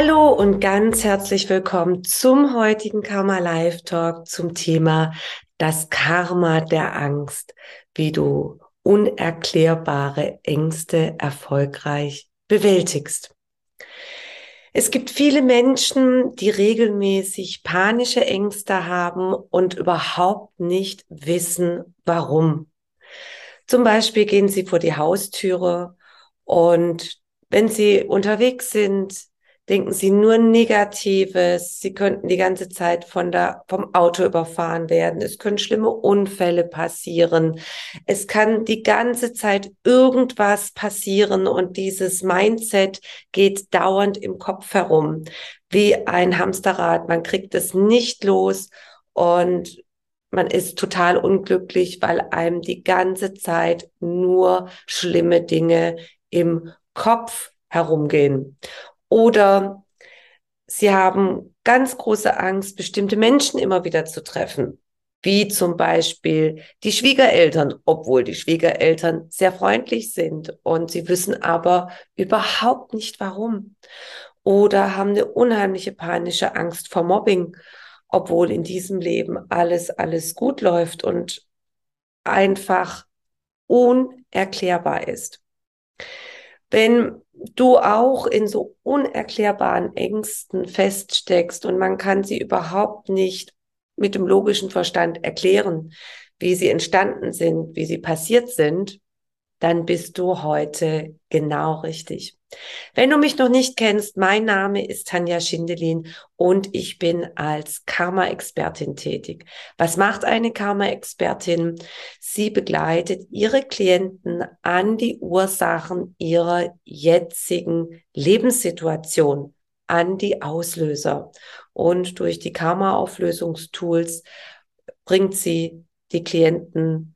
Hallo und ganz herzlich willkommen zum heutigen Karma Live Talk zum Thema das Karma der Angst, wie du unerklärbare Ängste erfolgreich bewältigst. Es gibt viele Menschen, die regelmäßig panische Ängste haben und überhaupt nicht wissen, warum. Zum Beispiel gehen sie vor die Haustüre und wenn sie unterwegs sind, denken sie nur Negatives. Sie könnten die ganze Zeit von der, vom Auto überfahren werden. Es können schlimme Unfälle passieren. Es kann die ganze Zeit irgendwas passieren und dieses Mindset geht dauernd im Kopf herum. Wie ein Hamsterrad. Man kriegt es nicht los und man ist total unglücklich, weil einem die ganze Zeit nur schlimme Dinge im Kopf herumgehen. Oder sie haben ganz große Angst, bestimmte Menschen immer wieder zu treffen, wie zum Beispiel die Schwiegereltern, obwohl die Schwiegereltern sehr freundlich sind und sie wissen aber überhaupt nicht warum. Oder haben eine unheimliche panische Angst vor Mobbing, obwohl in diesem Leben alles, alles gut läuft und einfach unerklärbar ist. Wenn du auch in so unerklärbaren Ängsten feststeckst und man kann sie überhaupt nicht mit dem logischen Verstand erklären, wie sie entstanden sind, wie sie passiert sind, dann bist du heute genau richtig. Wenn du mich noch nicht kennst, mein Name ist Tanja Schindelin und ich bin als Karma-Expertin tätig. Was macht eine Karma-Expertin? Sie begleitet ihre Klienten an die Ursachen ihrer jetzigen Lebenssituation, an die Auslöser. Und durch die Karma-Auflösungstools bringt sie die Klienten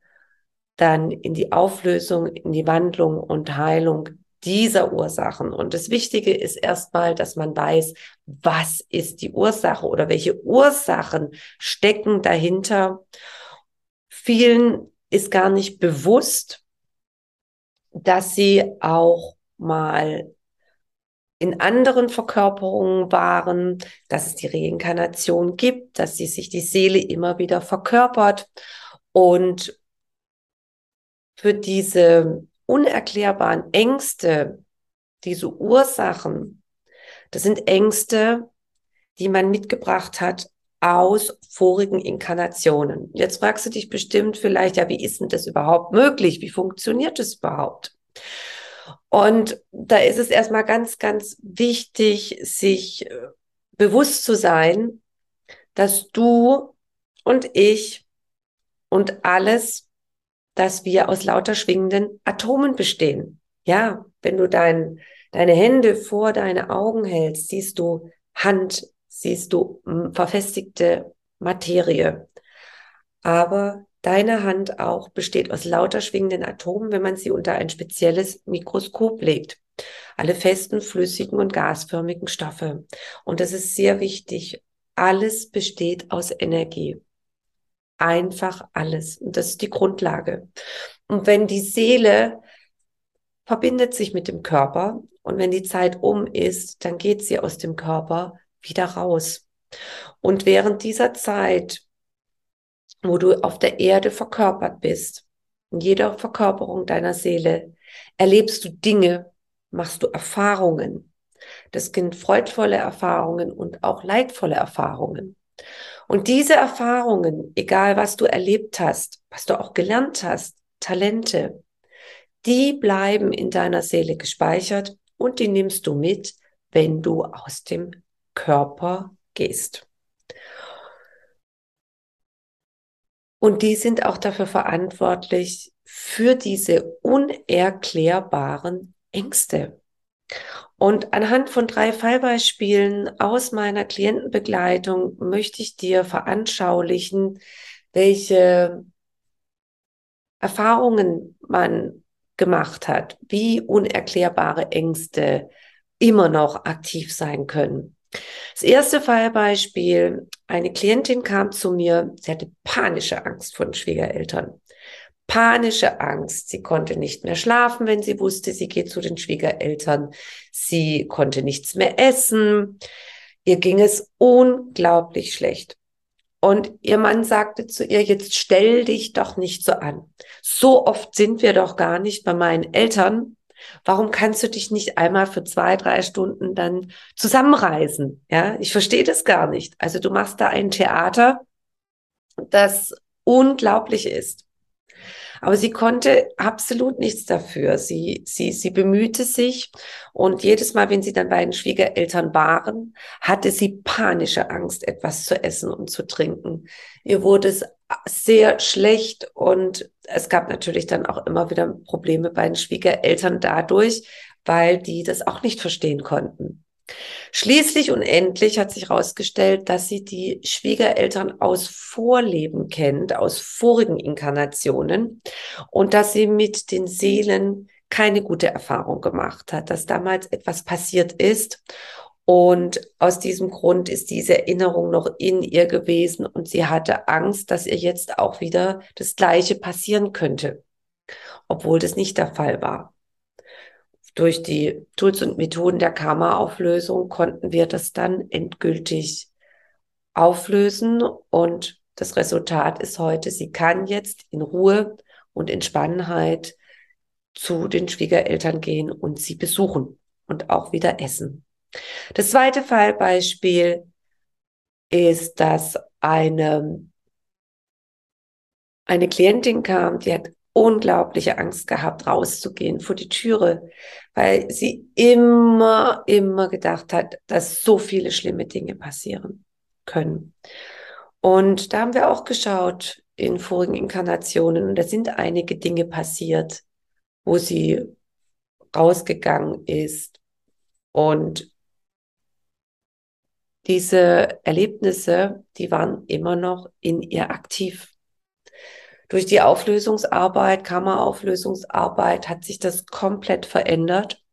dann in die Auflösung, in die Wandlung und Heilung dieser Ursachen. Und das Wichtige ist erstmal, dass man weiß, was ist die Ursache oder welche Ursachen stecken dahinter. Vielen ist gar nicht bewusst, dass sie auch mal in anderen Verkörperungen waren, dass es die Reinkarnation gibt, dass sie sich die Seele immer wieder verkörpert und für diese unerklärbaren Ängste, diese Ursachen, das sind Ängste, die man mitgebracht hat aus vorigen Inkarnationen. Jetzt fragst du dich bestimmt vielleicht, ja, wie ist denn das überhaupt möglich? Wie funktioniert das überhaupt? Und da ist es erstmal ganz, ganz wichtig, sich äh, bewusst zu sein, dass du und ich und alles dass wir aus lauter schwingenden Atomen bestehen. Ja, wenn du dein, deine Hände vor deine Augen hältst, siehst du Hand, siehst du hm, verfestigte Materie. Aber deine Hand auch besteht aus lauter schwingenden Atomen, wenn man sie unter ein spezielles Mikroskop legt. Alle festen, flüssigen und gasförmigen Stoffe. Und das ist sehr wichtig. Alles besteht aus Energie einfach alles. Und das ist die Grundlage. Und wenn die Seele verbindet sich mit dem Körper und wenn die Zeit um ist, dann geht sie aus dem Körper wieder raus. Und während dieser Zeit, wo du auf der Erde verkörpert bist, in jeder Verkörperung deiner Seele, erlebst du Dinge, machst du Erfahrungen. Das sind freudvolle Erfahrungen und auch leidvolle Erfahrungen. Und diese Erfahrungen, egal was du erlebt hast, was du auch gelernt hast, Talente, die bleiben in deiner Seele gespeichert und die nimmst du mit, wenn du aus dem Körper gehst. Und die sind auch dafür verantwortlich für diese unerklärbaren Ängste. Und anhand von drei Fallbeispielen aus meiner Klientenbegleitung möchte ich dir veranschaulichen, welche Erfahrungen man gemacht hat, wie unerklärbare Ängste immer noch aktiv sein können. Das erste Fallbeispiel, eine Klientin kam zu mir, sie hatte panische Angst vor den Schwiegereltern. Panische Angst. Sie konnte nicht mehr schlafen, wenn sie wusste, sie geht zu den Schwiegereltern. Sie konnte nichts mehr essen. Ihr ging es unglaublich schlecht. Und ihr Mann sagte zu ihr, jetzt stell dich doch nicht so an. So oft sind wir doch gar nicht bei meinen Eltern. Warum kannst du dich nicht einmal für zwei, drei Stunden dann zusammenreisen? Ja, ich verstehe das gar nicht. Also du machst da ein Theater, das unglaublich ist. Aber sie konnte absolut nichts dafür. Sie, sie, sie bemühte sich und jedes Mal, wenn sie dann bei den Schwiegereltern waren, hatte sie panische Angst, etwas zu essen und zu trinken. Ihr wurde es sehr schlecht und es gab natürlich dann auch immer wieder Probleme bei den Schwiegereltern dadurch, weil die das auch nicht verstehen konnten. Schließlich und endlich hat sich herausgestellt, dass sie die Schwiegereltern aus Vorleben kennt, aus vorigen Inkarnationen und dass sie mit den Seelen keine gute Erfahrung gemacht hat, dass damals etwas passiert ist und aus diesem Grund ist diese Erinnerung noch in ihr gewesen und sie hatte Angst, dass ihr jetzt auch wieder das Gleiche passieren könnte, obwohl das nicht der Fall war. Durch die Tools und Methoden der Karma-Auflösung konnten wir das dann endgültig auflösen und das Resultat ist heute, sie kann jetzt in Ruhe und Entspannenheit zu den Schwiegereltern gehen und sie besuchen und auch wieder essen. Das zweite Fallbeispiel ist, dass eine, eine Klientin kam, die hat unglaubliche Angst gehabt, rauszugehen vor die Türe, weil sie immer, immer gedacht hat, dass so viele schlimme Dinge passieren können. Und da haben wir auch geschaut in vorigen Inkarnationen und da sind einige Dinge passiert, wo sie rausgegangen ist und diese Erlebnisse, die waren immer noch in ihr aktiv. Durch die Auflösungsarbeit, Kammerauflösungsarbeit hat sich das komplett verändert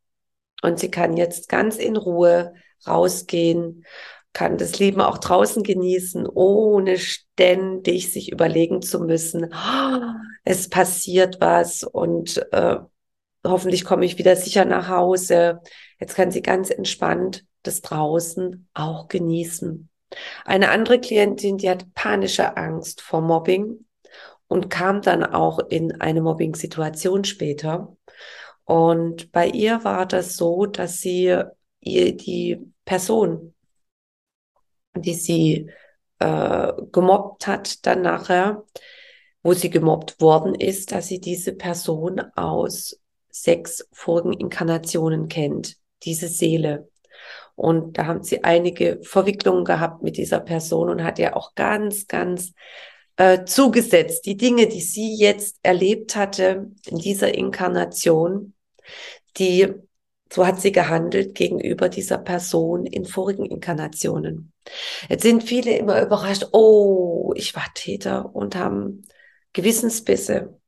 und sie kann jetzt ganz in Ruhe rausgehen, kann das Leben auch draußen genießen, ohne ständig sich überlegen zu müssen, oh, es passiert was und äh, hoffentlich komme ich wieder sicher nach Hause. Jetzt kann sie ganz entspannt das draußen auch genießen. Eine andere Klientin, die hat panische Angst vor Mobbing und kam dann auch in eine Mobbing-Situation später. Und bei ihr war das so, dass sie ihr die Person, die sie äh, gemobbt hat, dann nachher, wo sie gemobbt worden ist, dass sie diese Person aus sechs vorigen Inkarnationen kennt, diese Seele. Und da haben sie einige Verwicklungen gehabt mit dieser Person und hat ja auch ganz, ganz äh, zugesetzt. Die Dinge, die sie jetzt erlebt hatte in dieser Inkarnation, die, so hat sie gehandelt gegenüber dieser Person in vorigen Inkarnationen. Jetzt sind viele immer überrascht, oh, ich war Täter und haben Gewissensbisse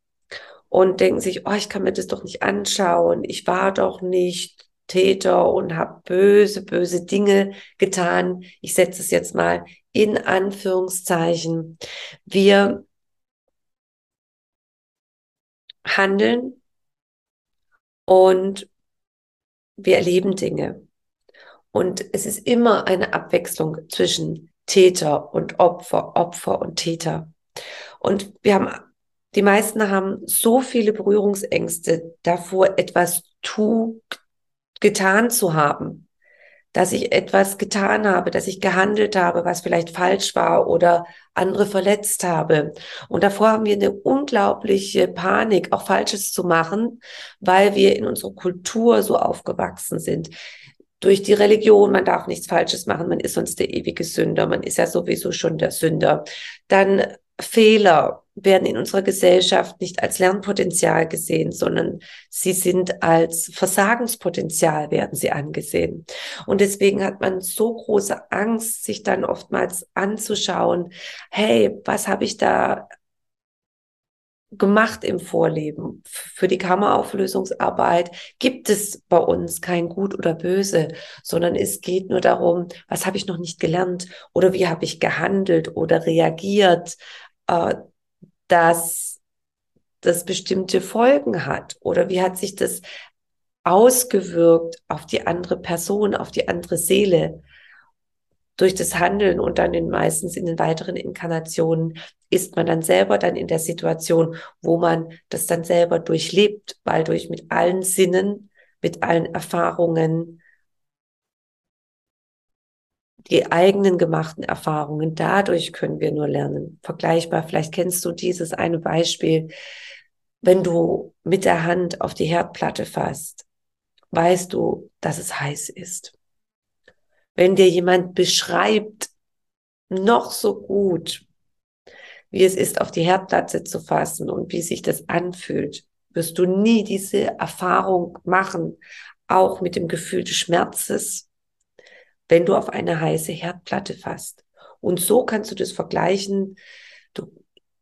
und denken sich, oh, ich kann mir das doch nicht anschauen, ich war doch nicht Täter und habe böse, böse Dinge getan. Ich setze es jetzt mal in Anführungszeichen. Wir handeln und wir erleben Dinge. Und es ist immer eine Abwechslung zwischen Täter und Opfer, Opfer und Täter. Und wir haben, die meisten haben so viele Berührungsängste davor, etwas tu, getan zu haben, dass ich etwas getan habe, dass ich gehandelt habe, was vielleicht falsch war oder andere verletzt habe. Und davor haben wir eine unglaubliche Panik, auch Falsches zu machen, weil wir in unserer Kultur so aufgewachsen sind. Durch die Religion, man darf nichts Falsches machen, man ist sonst der ewige Sünder, man ist ja sowieso schon der Sünder. Dann Fehler, werden in unserer Gesellschaft nicht als Lernpotenzial gesehen, sondern sie sind als Versagenspotenzial werden sie angesehen. Und deswegen hat man so große Angst, sich dann oftmals anzuschauen, hey, was habe ich da gemacht im Vorleben. Für die Kammerauflösungsarbeit gibt es bei uns kein Gut oder Böse, sondern es geht nur darum, was habe ich noch nicht gelernt oder wie habe ich gehandelt oder reagiert. Äh, dass das bestimmte Folgen hat? Oder wie hat sich das ausgewirkt auf die andere Person, auf die andere Seele? Durch das Handeln und dann in meistens in den weiteren Inkarnationen ist man dann selber dann in der Situation, wo man das dann selber durchlebt, weil durch mit allen Sinnen, mit allen Erfahrungen die eigenen gemachten Erfahrungen, dadurch können wir nur lernen. Vergleichbar, vielleicht kennst du dieses eine Beispiel, wenn du mit der Hand auf die Herdplatte fasst, weißt du, dass es heiß ist. Wenn dir jemand beschreibt, noch so gut, wie es ist, auf die Herdplatte zu fassen und wie sich das anfühlt, wirst du nie diese Erfahrung machen, auch mit dem Gefühl des Schmerzes, wenn du auf eine heiße Herdplatte fasst. Und so kannst du das vergleichen. Du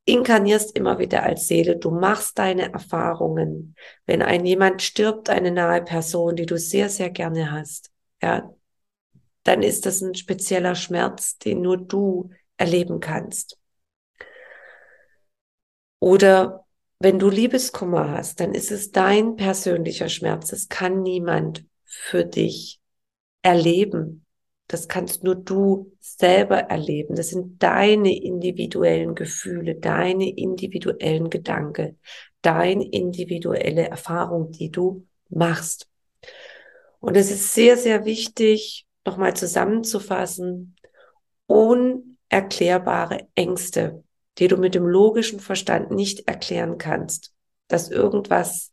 inkarnierst immer wieder als Seele, du machst deine Erfahrungen. Wenn ein jemand stirbt, eine nahe Person, die du sehr, sehr gerne hast, ja, dann ist das ein spezieller Schmerz, den nur du erleben kannst. Oder wenn du Liebeskummer hast, dann ist es dein persönlicher Schmerz. Es kann niemand für dich erleben. Das kannst nur du selber erleben. Das sind deine individuellen Gefühle, deine individuellen Gedanken, deine individuelle Erfahrung, die du machst. Und es ist sehr, sehr wichtig, nochmal zusammenzufassen, unerklärbare Ängste, die du mit dem logischen Verstand nicht erklären kannst, dass irgendwas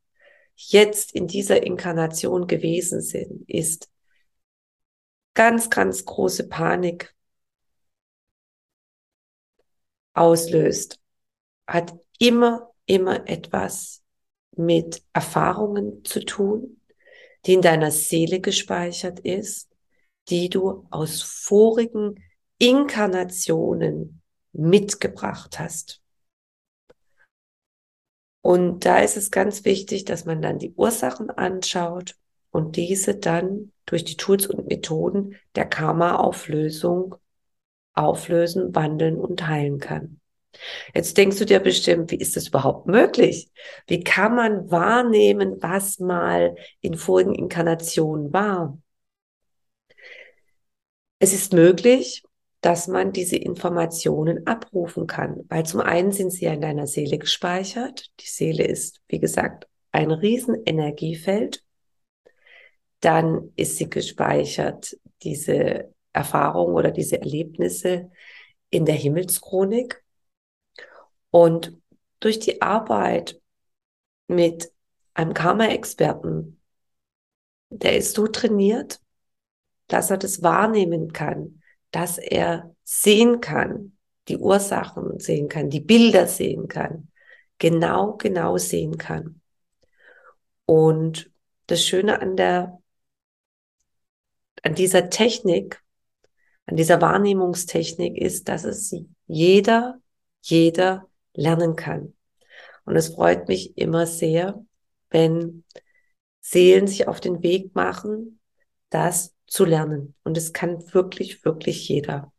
jetzt in dieser Inkarnation gewesen sind, ist, ganz, ganz große Panik auslöst, hat immer, immer etwas mit Erfahrungen zu tun, die in deiner Seele gespeichert ist, die du aus vorigen Inkarnationen mitgebracht hast. Und da ist es ganz wichtig, dass man dann die Ursachen anschaut und diese dann durch die Tools und Methoden der Karma-Auflösung auflösen, wandeln und heilen kann. Jetzt denkst du dir bestimmt, wie ist das überhaupt möglich? Wie kann man wahrnehmen, was mal in vorigen Inkarnationen war? Es ist möglich, dass man diese Informationen abrufen kann, weil zum einen sind sie ja in deiner Seele gespeichert. Die Seele ist, wie gesagt, ein Riesenenergiefeld dann ist sie gespeichert, diese Erfahrung oder diese Erlebnisse in der Himmelschronik. Und durch die Arbeit mit einem Karma-Experten, der ist so trainiert, dass er das wahrnehmen kann, dass er sehen kann, die Ursachen sehen kann, die Bilder sehen kann, genau, genau sehen kann. Und das Schöne an der an dieser Technik, an dieser Wahrnehmungstechnik ist, dass es jeder, jeder lernen kann. Und es freut mich immer sehr, wenn Seelen sich auf den Weg machen, das zu lernen. Und es kann wirklich, wirklich jeder.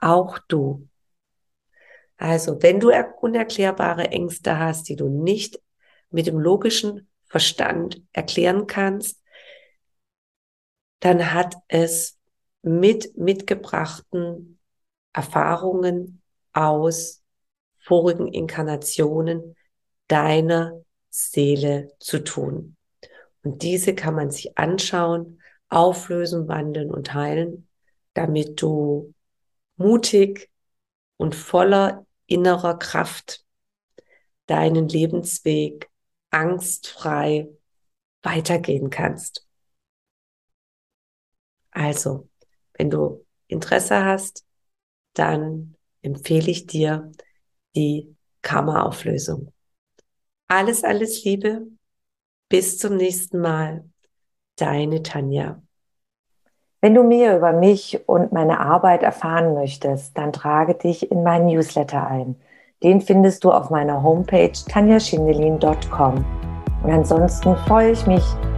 Auch du. Also, wenn du unerklärbare Ängste hast, die du nicht mit dem logischen Verstand erklären kannst, dann hat es mit mitgebrachten Erfahrungen aus vorigen Inkarnationen deiner Seele zu tun. Und diese kann man sich anschauen, auflösen, wandeln und heilen, damit du mutig und voller innerer Kraft deinen Lebensweg angstfrei weitergehen kannst. Also, wenn du Interesse hast, dann empfehle ich dir die Karma-Auflösung. Alles, alles Liebe. Bis zum nächsten Mal. Deine Tanja. Wenn du mehr über mich und meine Arbeit erfahren möchtest, dann trage dich in meinen Newsletter ein. Den findest du auf meiner Homepage tanjaschindelin.com. Und ansonsten freue ich mich